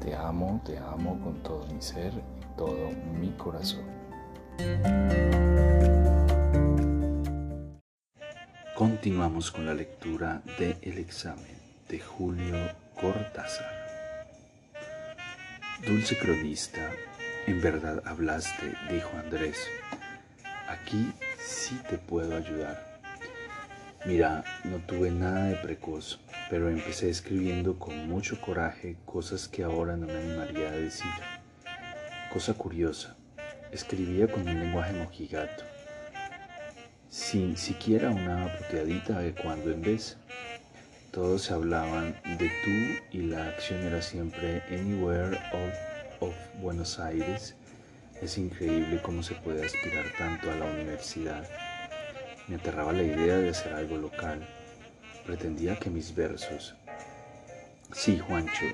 Te amo, te amo con todo mi ser y todo mi corazón. Continuamos con la lectura de El examen de Julio Cortázar. Dulce cronista, en verdad hablaste, dijo Andrés. Aquí sí te puedo ayudar. Mira, no tuve nada de precoz, pero empecé escribiendo con mucho coraje cosas que ahora no me animaría a decir. Cosa curiosa, escribía con un lenguaje mojigato, sin siquiera una puteadita de cuando en vez. Todos se hablaban de tú y la acción era siempre anywhere out of Buenos Aires. Es increíble cómo se puede aspirar tanto a la universidad. Me aterraba la idea de hacer algo local. Pretendía que mis versos... Sí, Juancho,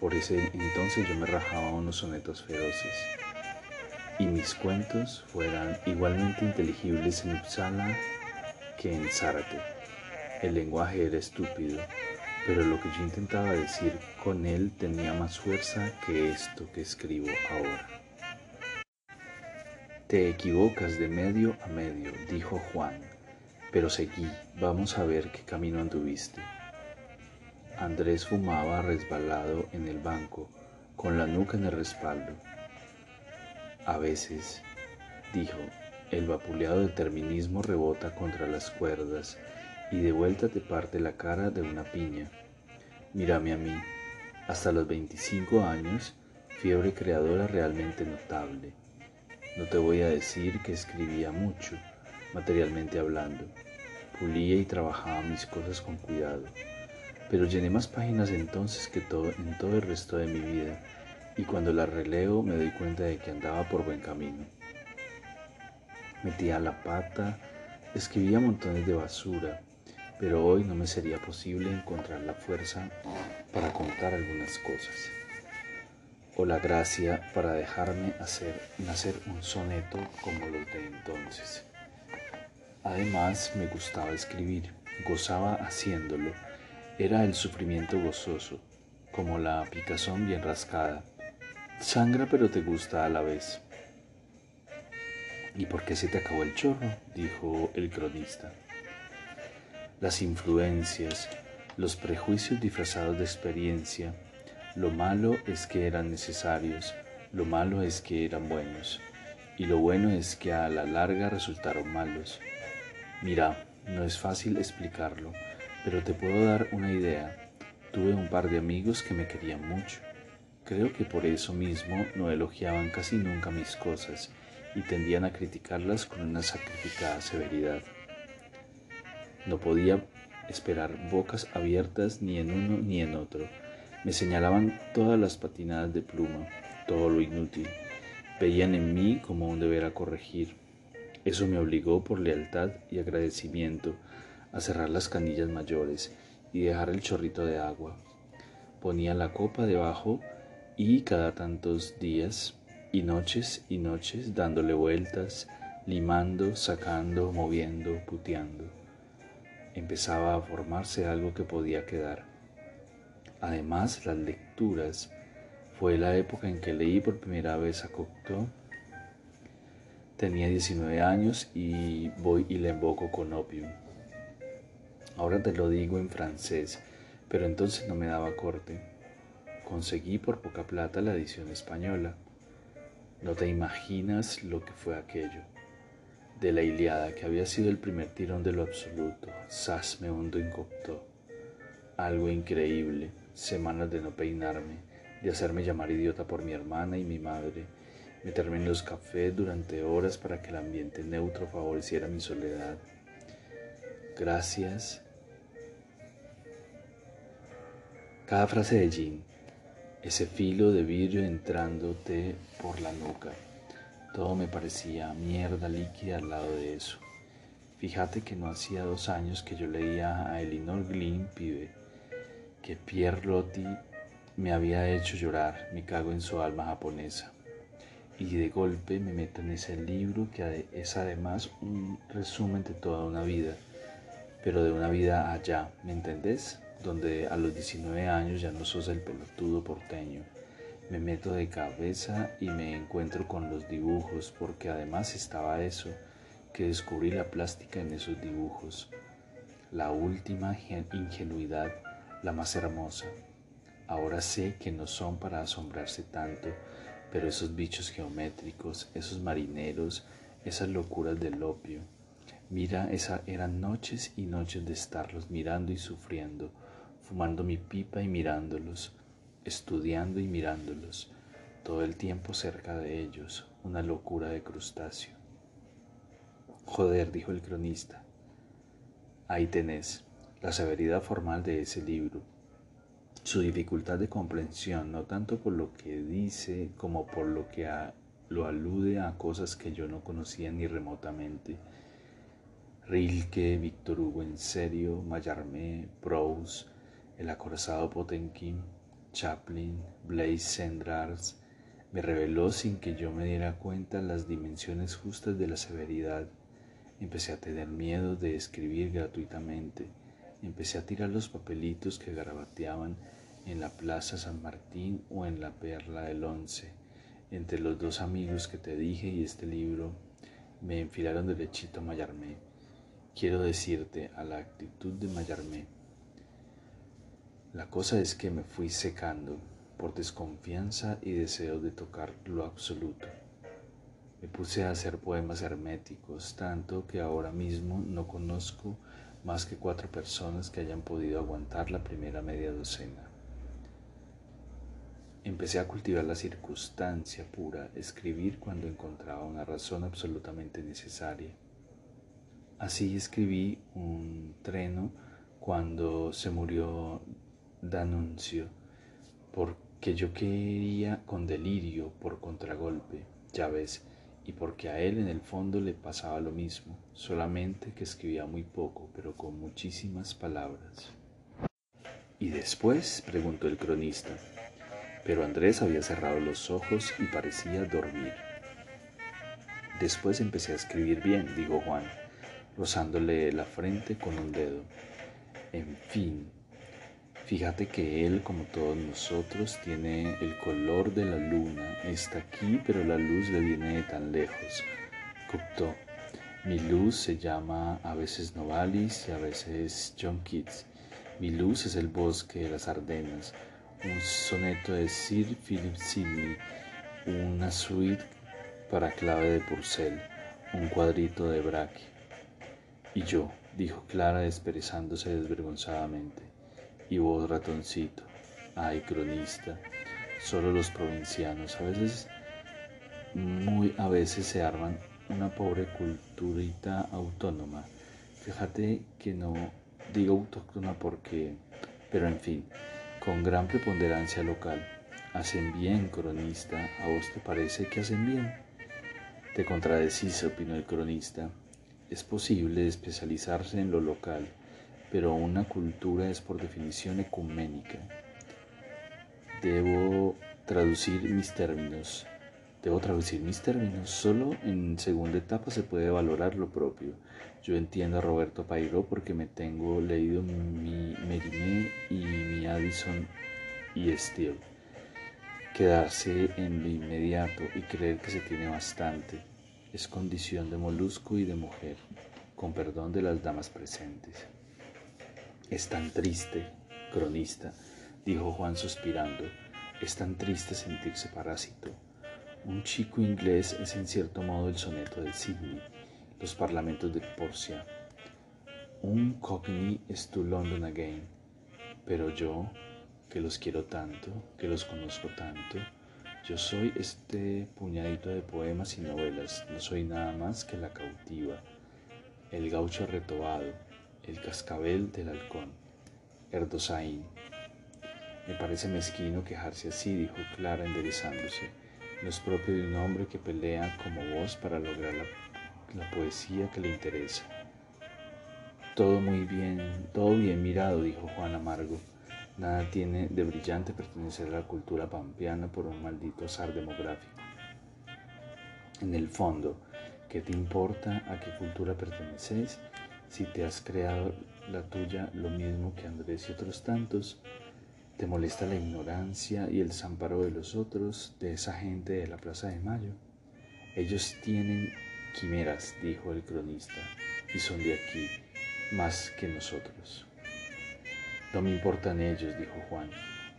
por ese entonces yo me rajaba unos sonetos feroces. Y mis cuentos fueran igualmente inteligibles en Uppsala que en Zárate. El lenguaje era estúpido, pero lo que yo intentaba decir con él tenía más fuerza que esto que escribo ahora. Te equivocas de medio a medio, dijo Juan pero seguí, vamos a ver qué camino anduviste. Andrés fumaba resbalado en el banco, con la nuca en el respaldo. A veces, dijo, el vapuleado determinismo rebota contra las cuerdas y de vuelta te parte la cara de una piña. Mírame a mí, hasta los 25 años, fiebre creadora realmente notable. No te voy a decir que escribía mucho, materialmente hablando. Pulía y trabajaba mis cosas con cuidado, pero llené más páginas entonces que en todo el resto de mi vida, y cuando las releo me doy cuenta de que andaba por buen camino. Metía la pata, escribía montones de basura, pero hoy no me sería posible encontrar la fuerza para contar algunas cosas, o la gracia para dejarme hacer nacer un soneto como los de entonces. Además, me gustaba escribir, gozaba haciéndolo. Era el sufrimiento gozoso, como la picazón bien rascada. Sangra pero te gusta a la vez. ¿Y por qué se te acabó el chorro? dijo el cronista. Las influencias, los prejuicios disfrazados de experiencia, lo malo es que eran necesarios, lo malo es que eran buenos, y lo bueno es que a la larga resultaron malos. Mira, no es fácil explicarlo, pero te puedo dar una idea. Tuve un par de amigos que me querían mucho. Creo que por eso mismo no elogiaban casi nunca mis cosas y tendían a criticarlas con una sacrificada severidad. No podía esperar bocas abiertas ni en uno ni en otro. Me señalaban todas las patinadas de pluma, todo lo inútil. Veían en mí como un deber a corregir, eso me obligó por lealtad y agradecimiento a cerrar las canillas mayores y dejar el chorrito de agua. Ponía la copa debajo y cada tantos días y noches y noches dándole vueltas, limando, sacando, moviendo, puteando. Empezaba a formarse algo que podía quedar. Además, las lecturas. Fue la época en que leí por primera vez a Cocteau Tenía 19 años y voy y le emboco con opium. Ahora te lo digo en francés, pero entonces no me daba corte. Conseguí por poca plata la edición española. No te imaginas lo que fue aquello. De la Iliada, que había sido el primer tirón de lo absoluto, sas me hundo en coctó. Algo increíble, semanas de no peinarme, de hacerme llamar idiota por mi hermana y mi madre, meterme en los cafés durante horas para que el ambiente neutro favoreciera mi soledad. Gracias. Cada frase de Jean. ese filo de vidrio entrándote por la nuca. Todo me parecía mierda líquida al lado de eso. Fíjate que no hacía dos años que yo leía a Elinor Glynn, pibe, que Pierre Loti me había hecho llorar, me cago en su alma japonesa. Y de golpe me meto en ese libro que es además un resumen de toda una vida, pero de una vida allá, ¿me entendés? Donde a los 19 años ya no sos el pelotudo porteño. Me meto de cabeza y me encuentro con los dibujos, porque además estaba eso, que descubrí la plástica en esos dibujos. La última ingenuidad, la más hermosa. Ahora sé que no son para asombrarse tanto, pero esos bichos geométricos, esos marineros, esas locuras del opio. Mira, esas eran noches y noches de estarlos mirando y sufriendo, fumando mi pipa y mirándolos, estudiando y mirándolos, todo el tiempo cerca de ellos, una locura de crustáceo. Joder, dijo el cronista. Ahí tenés la severidad formal de ese libro su dificultad de comprensión, no tanto por lo que dice como por lo que lo alude a cosas que yo no conocía ni remotamente. Rilke, Víctor Hugo en serio, Mallarmé, Proust, el acorazado Potenkin, Chaplin, Blaise Cendrars, me reveló sin que yo me diera cuenta las dimensiones justas de la severidad. Empecé a tener miedo de escribir gratuitamente empecé a tirar los papelitos que garabateaban en la Plaza San Martín o en la Perla del Once. Entre los dos amigos que te dije y este libro me enfilaron derechito a Mayarmé. Quiero decirte a la actitud de Mayarmé. La cosa es que me fui secando por desconfianza y deseo de tocar lo absoluto. Me puse a hacer poemas herméticos, tanto que ahora mismo no conozco más que cuatro personas que hayan podido aguantar la primera media docena. Empecé a cultivar la circunstancia pura, escribir cuando encontraba una razón absolutamente necesaria. Así escribí un treno cuando se murió D'Annunzio, porque yo quería con delirio por contragolpe, ya ves, y porque a él en el fondo le pasaba lo mismo, solamente que escribía muy poco, pero con muchísimas palabras. ¿Y después? preguntó el cronista. Pero Andrés había cerrado los ojos y parecía dormir. Después empecé a escribir bien, dijo Juan, rozándole la frente con un dedo. En fin, Fíjate que Él, como todos nosotros, tiene el color de la luna. Está aquí, pero la luz le viene de tan lejos. Cocteau. Mi luz se llama a veces Novalis y a veces John Keats. Mi luz es el bosque de las Ardenas, un soneto de Sir Philip Sidney, una suite para clave de Purcell, un cuadrito de Braque. Y yo, dijo Clara desperezándose desvergonzadamente. Y vos, ratoncito, ay, cronista, solo los provincianos a veces, muy a veces se arman una pobre culturita autónoma. Fíjate que no digo autóctona porque, pero en fin, con gran preponderancia local. Hacen bien, cronista, ¿a vos te parece que hacen bien? Te contradecís, opinó el cronista. Es posible especializarse en lo local pero una cultura es por definición ecuménica. Debo traducir mis términos. Debo traducir mis términos. Solo en segunda etapa se puede valorar lo propio. Yo entiendo a Roberto Pairo porque me tengo leído mi Mérimée y mi Addison y Steele. Quedarse en lo inmediato y creer que se tiene bastante es condición de molusco y de mujer, con perdón de las damas presentes. Es tan triste, cronista, dijo Juan suspirando, es tan triste sentirse parásito. Un chico inglés es en cierto modo el soneto de Sydney, los parlamentos de Porcia. Un cockney es to London again, pero yo, que los quiero tanto, que los conozco tanto, yo soy este puñadito de poemas y novelas, no soy nada más que la cautiva, el gaucho retobado, el cascabel del halcón, Erdosain. Me parece mezquino quejarse así, dijo Clara enderezándose. No es propio de un hombre que pelea como vos para lograr la, poesía que le interesa. Todo muy bien, todo bien mirado, dijo Juan Amargo. Nada tiene de brillante pertenecer a la cultura pampeana por un maldito azar demográfico. En el fondo, ¿qué te importa a qué cultura perteneces si te has creado la tuya lo mismo que Andrés y otros tantos? ¿Te molesta la ignorancia y el desamparo de los otros, de esa gente de la Plaza de Mayo? Ellos tienen quimeras, dijo el cronista, y son de aquí, más que nosotros. No me importan ellos, dijo Juan,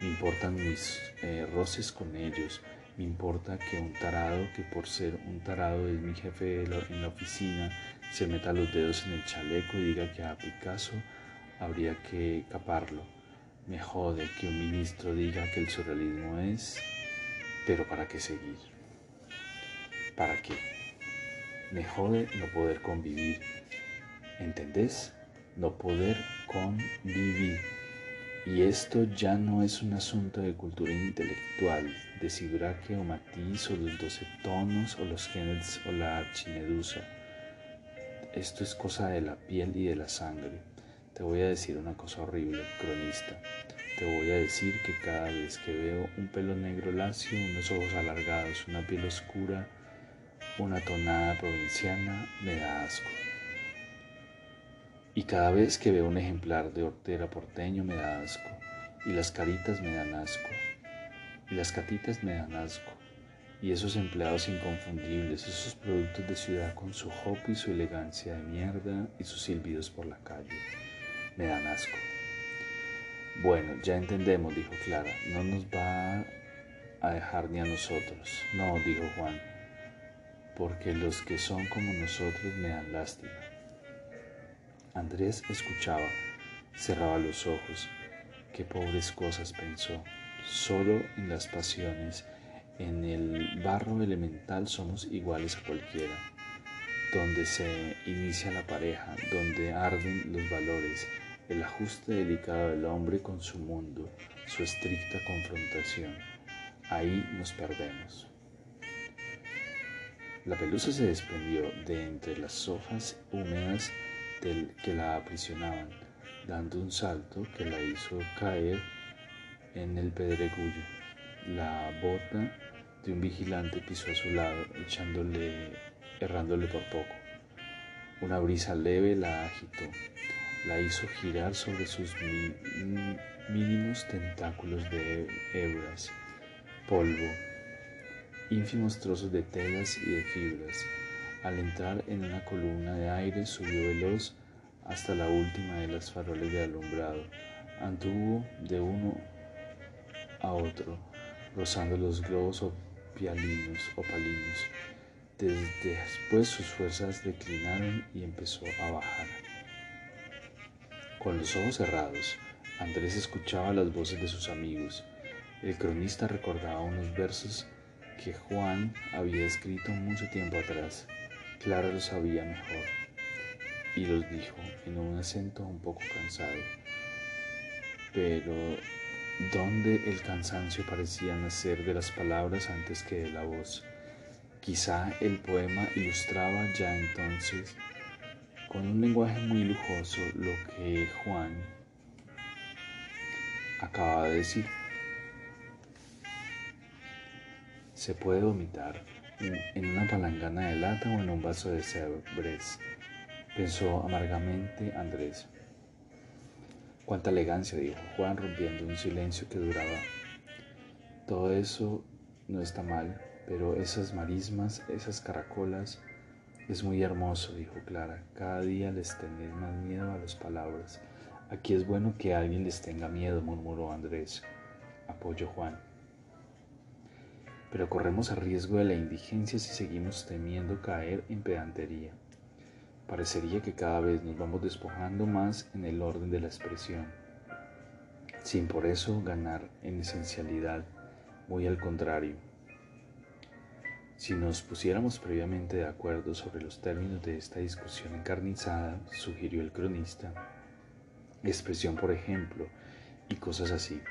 me importan mis eh, roces con ellos, me importa que un tarado, que por ser un tarado es mi jefe en la oficina, se meta los dedos en el chaleco y diga que a Picasso habría que caparlo me jode que un ministro diga que el surrealismo es, pero ¿para qué seguir? ¿Para qué? Me jode no poder convivir. ¿Entendés? No poder convivir. Y esto ya no es un asunto de cultura intelectual, de Sibiraque o Matiz o los doce tonos o los géneros o la archimedusa. Esto es cosa de la piel y de la sangre. Te voy a decir una cosa horrible, cronista. Te voy a decir que cada vez que veo un pelo negro lacio, unos ojos alargados, una piel oscura, una tonada provinciana, me da asco. Y cada vez que veo un ejemplar de hortera porteño, me da asco. Y las caritas me dan asco. Y las catitas me dan asco. Y esos empleados inconfundibles, esos productos de ciudad con su hop y su elegancia de mierda y sus silbidos por la calle me dan asco. Bueno, ya entendemos, dijo Clara, no nos va a dejar ni a nosotros. No, dijo Juan, porque los que son como nosotros me dan lástima. Andrés escuchaba, cerraba los ojos. Qué pobres cosas pensó. Solo en las pasiones, en el barro elemental somos iguales a cualquiera. Donde se inicia la pareja, donde arden los valores, el ajuste delicado del hombre con su mundo, su estricta confrontación. Ahí nos perdemos. La pelusa se desprendió de entre las hojas húmedas del que la aprisionaban, dando un salto que la hizo caer en el pedregullo. La bota de un vigilante pisó a su lado, echándole, errándole por poco. Una brisa leve la agitó la hizo girar sobre sus mínimos tentáculos de hebras, polvo, ínfimos trozos de telas y de fibras. Al entrar en una columna de aire subió veloz hasta la última de las faroles de alumbrado. Anduvo de uno a otro, rozando los globos opalinos, opalinos. Después sus fuerzas declinaron y empezó a bajar. Con los ojos cerrados, Andrés escuchaba las voces de sus amigos. El cronista recordaba unos versos que Juan había escrito mucho tiempo atrás. Clara los sabía mejor y los dijo en un acento un poco cansado. Pero ¿dónde el cansancio parecía nacer de las palabras antes que de la voz? Quizá el poema ilustraba ya entonces con un lenguaje muy lujoso lo que Juan acaba de decir. Se puede vomitar en una palangana de lata o en un vaso de cebres, pensó amargamente Andrés. Cuánta elegancia, dijo Juan, rompiendo un silencio que duraba. Todo eso no está mal, pero esas marismas, esas caracolas, es muy hermoso, dijo Clara. Cada día les tenéis más miedo a las palabras. Aquí es bueno que alguien les tenga miedo, murmuró Andrés. Apoyo Juan. Pero corremos a riesgo de la indigencia si seguimos temiendo caer en pedantería. Parecería que cada vez nos vamos despojando más en el orden de la expresión, sin por eso ganar en esencialidad, muy al contrario. Si nos pusiéramos previamente de acuerdo sobre los términos de esta discusión encarnizada, sugirió el cronista, expresión por ejemplo, y cosas así.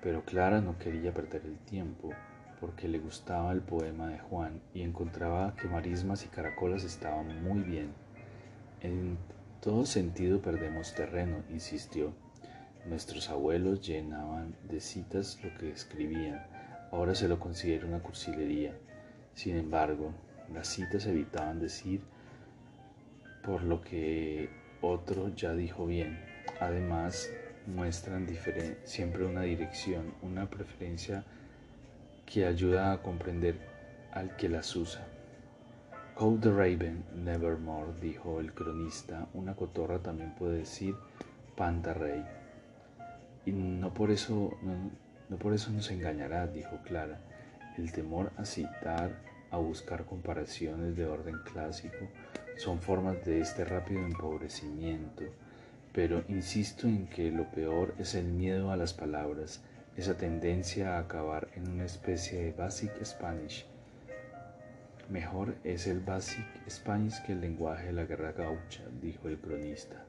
Pero Clara no quería perder el tiempo porque le gustaba el poema de Juan y encontraba que marismas y caracolas estaban muy bien. En todo sentido perdemos terreno, insistió. Nuestros abuelos llenaban de citas lo que escribían. Ahora se lo considera una cursilería. Sin embargo, las citas evitaban decir por lo que otro ya dijo bien. Además, muestran siempre una dirección, una preferencia que ayuda a comprender al que las usa. Call the Raven, Nevermore, dijo el cronista, una cotorra también puede decir Panta Rey. Y no por eso, no, por eso nos engañará, dijo Clara. El temor a citar, a buscar comparaciones de orden clásico, son formas de este rápido empobrecimiento. Pero insisto en que lo peor es el miedo a las palabras, esa tendencia a acabar en una especie de Basic Spanish. Mejor es el Basic Spanish que el lenguaje de la guerra gaucha, dijo el cronista.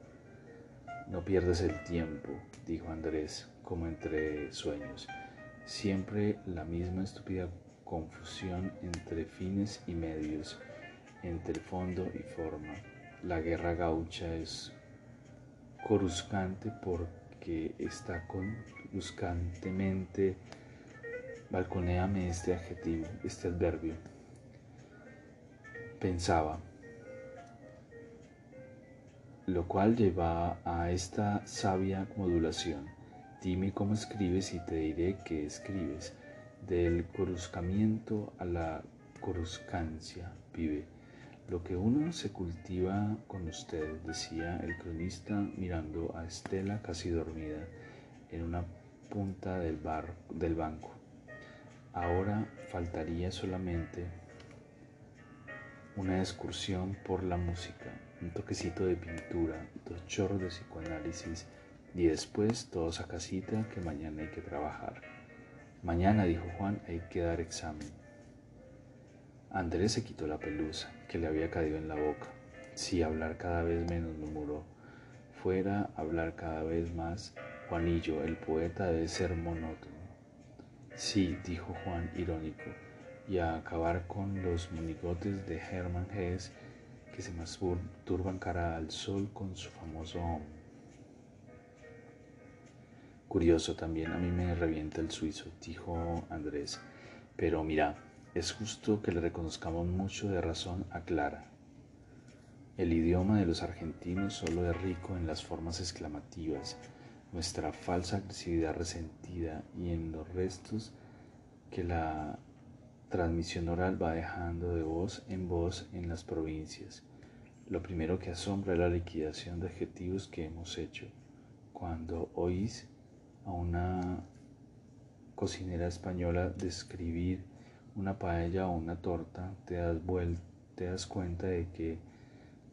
No pierdas el tiempo, dijo Andrés, como entre sueños. Siempre la misma estúpida confusión entre fines y medios, entre fondo y forma. La guerra gaucha es coruscante porque está con bruscantemente, balconeame este adjetivo, este adverbio. Pensaba, lo cual lleva a esta sabia modulación. Dime cómo escribes y te diré qué escribes. Del coruscamiento a la coruscancia, vive. Lo que uno se cultiva con usted, decía el cronista mirando a Estela casi dormida en una punta del, bar, del banco. Ahora faltaría solamente una excursión por la música, un toquecito de pintura, dos chorros de psicoanálisis y después todos a casita que mañana hay que trabajar. Mañana, dijo Juan, hay que dar examen. Andrés se quitó la pelusa que le había caído en la boca. Sí, hablar cada vez menos, murmuró. Fuera, hablar cada vez más Juanillo, el poeta debe ser monótono. Sí, dijo Juan irónico, y a acabar con los monigotes de Hermann Hesse que se masturban cara al sol con su famoso. Curioso también, a mí me revienta el suizo, dijo Andrés, pero mira, es justo que le reconozcamos mucho de razón a Clara. El idioma de los argentinos solo es rico en las formas exclamativas, nuestra falsa agresividad resentida y en los restos que la transmisión oral va dejando de voz en voz en las provincias. Lo primero que asombra es la liquidación de adjetivos que hemos hecho. Cuando oís a una cocinera española describir una paella o una torta, te das, te das cuenta de que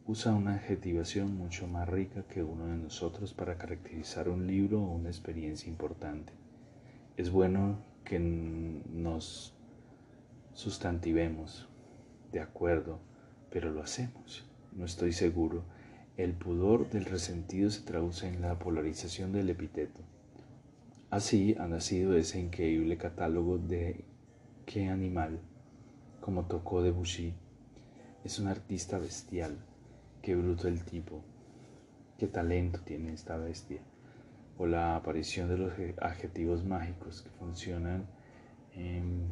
usa una adjetivación mucho más rica que uno de nosotros para caracterizar un libro o una experiencia importante. Es bueno que nos sustantivemos, de acuerdo, pero lo hacemos. No estoy seguro. El pudor del resentido se traduce en la polarización del epíteto. Así ha nacido ese increíble catálogo de qué animal, como tocó Debussy. Es un artista bestial Qué bruto el tipo. Qué talento tiene esta bestia. O la aparición de los adjetivos mágicos que funcionan en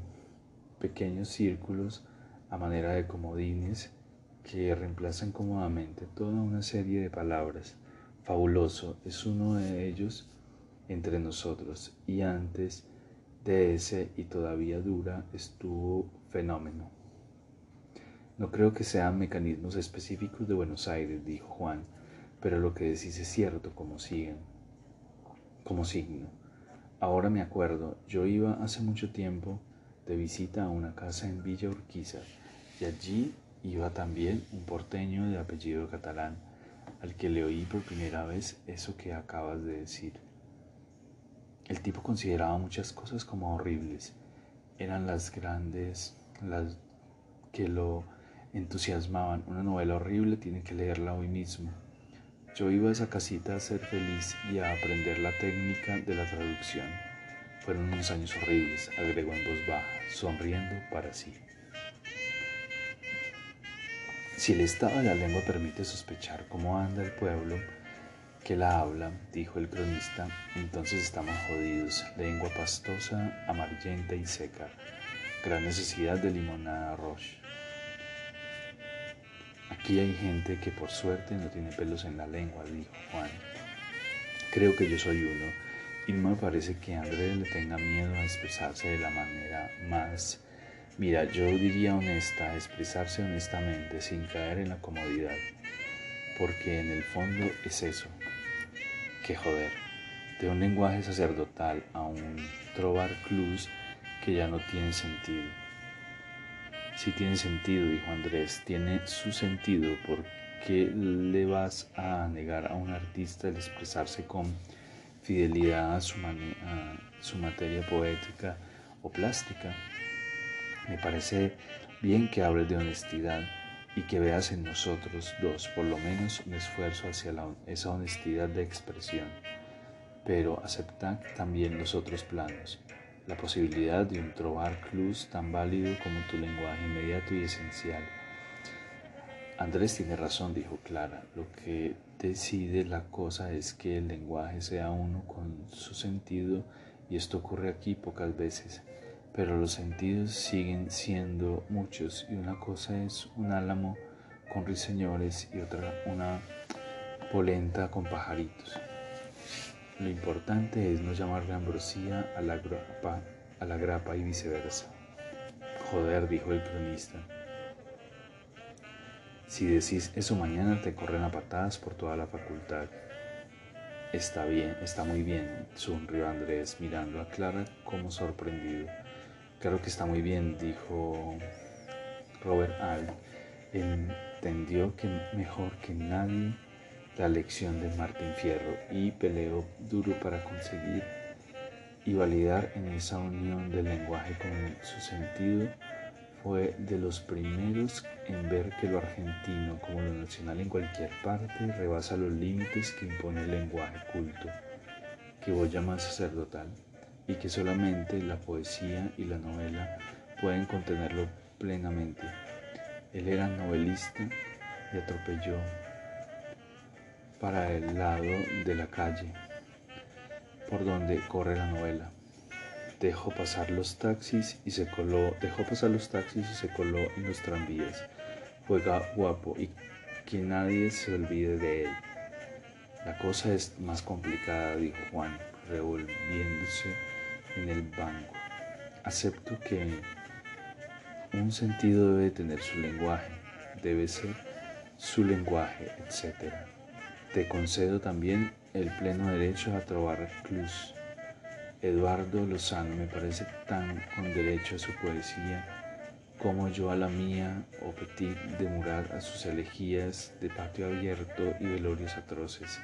pequeños círculos a manera de comodines que reemplazan cómodamente toda una serie de palabras. Fabuloso es uno de ellos entre nosotros y antes de ese y todavía dura estuvo fenómeno. No creo que sean mecanismos específicos de Buenos Aires, dijo Juan, pero lo que decís es cierto, como siguen, como signo. Ahora me acuerdo, yo iba hace mucho tiempo de visita a una casa en Villa Urquiza y allí iba también un porteño de apellido catalán, al que le oí por primera vez eso que acabas de decir. El tipo consideraba muchas cosas como horribles. Eran las grandes, las que lo entusiasmaban. Una novela horrible, tiene que leerla hoy mismo. Yo iba a esa casita a ser feliz y a aprender la técnica de la traducción. Fueron unos años horribles, agregó en voz baja, sonriendo para sí. Si el estado de la lengua permite sospechar cómo anda el pueblo que la habla, dijo el cronista, entonces estamos jodidos. Lengua pastosa, amarillenta y seca. Gran necesidad de limonada roche. Aquí hay gente que por suerte no tiene pelos en la lengua, dijo Juan. Creo que yo soy uno y no me parece que Andrés le tenga miedo a expresarse de la manera más, mira, yo diría honesta, expresarse honestamente sin caer en la comodidad, porque en el fondo es eso, que joder, de un lenguaje sacerdotal a un trobar clus que ya no tiene sentido. Sí tiene sentido, dijo Andrés, tiene su sentido porque le vas a negar a un artista el expresarse con fidelidad a su, materia poética o plástica. Me parece bien que hables de honestidad y que veas en nosotros dos por lo menos un esfuerzo hacia esa honestidad de expresión. Pero acepta también los otros planos, la posibilidad de un trobar clus tan válido como tu lenguaje inmediato y esencial. Andrés tiene razón, dijo Clara, lo que decide la cosa es que el lenguaje sea uno con su sentido y esto ocurre aquí pocas veces, pero los sentidos siguen siendo muchos y una cosa es un álamo con ruiseñores y otra una polenta con pajaritos. Lo importante es no llamarle ambrosía a la grapa, a la grapa y viceversa. Joder, dijo el cronista. Si decís eso mañana te corren a patadas por toda la facultad. Está bien, está muy bien, sonrió Andrés mirando a Clara como sorprendido. Claro que está muy bien, dijo Robert Al. Entendió que mejor que nadie la lección de Martín Fierro y peleó duro para conseguir y validar en esa unión del lenguaje con su sentido. Fue de los primeros en ver que lo argentino como lo nacional en cualquier parte rebasa los límites que impone el lenguaje culto, que vos llamas sacerdotal, y que solamente la poesía y la novela pueden contenerlo plenamente. Él era novelista y atropelló para el lado de la calle por donde corre la novela. Dejó pasar los taxis y se coló, dejó pasar los taxis y se coló en los tranvías. Juega guapo y que nadie se olvide de él. La cosa es más complicada, dijo Juan, revolviéndose en el banco. Acepto que un sentido debe tener su lenguaje, debe ser su lenguaje, etcétera. Te concedo también el pleno derecho a trobar clus. Eduardo Lozano me parece tan con derecho a su poesía como yo a la mía o Petit de Murat a sus elegías de patio abierto y velorios atroces.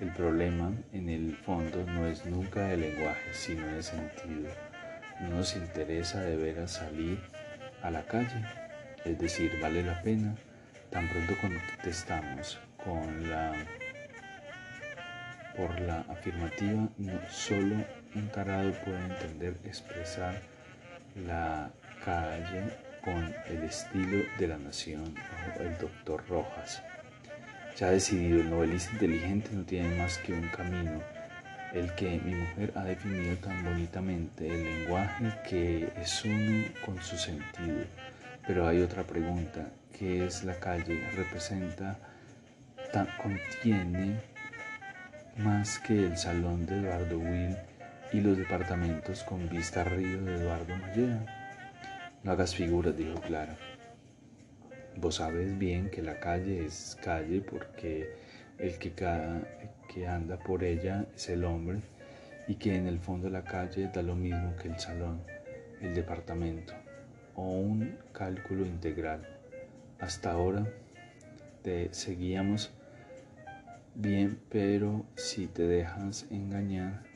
El problema, en el fondo, no es nunca el lenguaje, sino el sentido. No nos interesa de veras salir a la calle, es decir, vale la pena, tan pronto contestamos con la por la afirmativa, no solo un tarado puede entender expresar la calle con el estilo de la nación, el doctor Rojas. Ya decidido, el novelista inteligente no tiene más que un camino, el que mi mujer ha definido tan bonitamente, el lenguaje que es uno con su sentido. Pero hay otra pregunta, ¿qué es la calle? Representa, contiene más que el salón de Eduardo Will y los departamentos con vista al río de Eduardo Mallea. No hagas figuras, dijo Clara. Vos sabes bien que la calle es calle porque el que, que anda por ella es el hombre y que en el fondo de la calle da lo mismo que el salón, el departamento o un cálculo integral. Hasta ahora te seguíamos bien, pero si te dejas engañar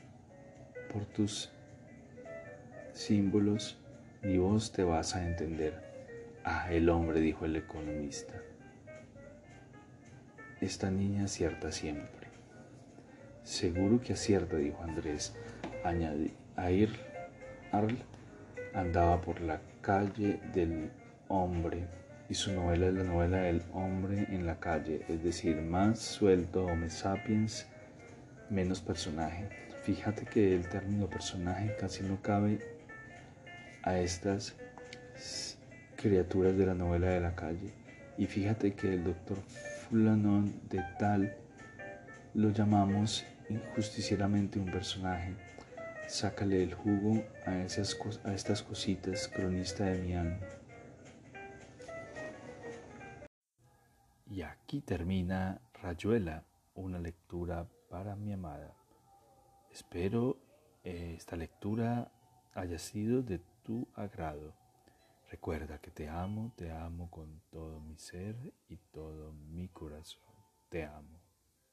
por tus símbolos, ni vos te vas a entender. Ah, el hombre, dijo el economista. Esta niña acierta siempre. Seguro que acierta, dijo Andrés, Air Arl andaba por la calle del hombre y su novela es la novela del hombre en la calle, es decir, más suelto, Homo sapiens, menos personaje. Fíjate que el término personaje casi no cabe a estas criaturas de la novela de la calle. Y fíjate que el doctor Fulanon de tal lo llamamos injusticieramente un personaje. Sácale el jugo a, esas, a estas cositas, cronista de mi alma. Y aquí termina Rayuela, una lectura para mi amada. Espero eh, esta lectura haya sido de tu agrado. Recuerda que te amo, te amo con todo mi ser y todo mi corazón. Te amo.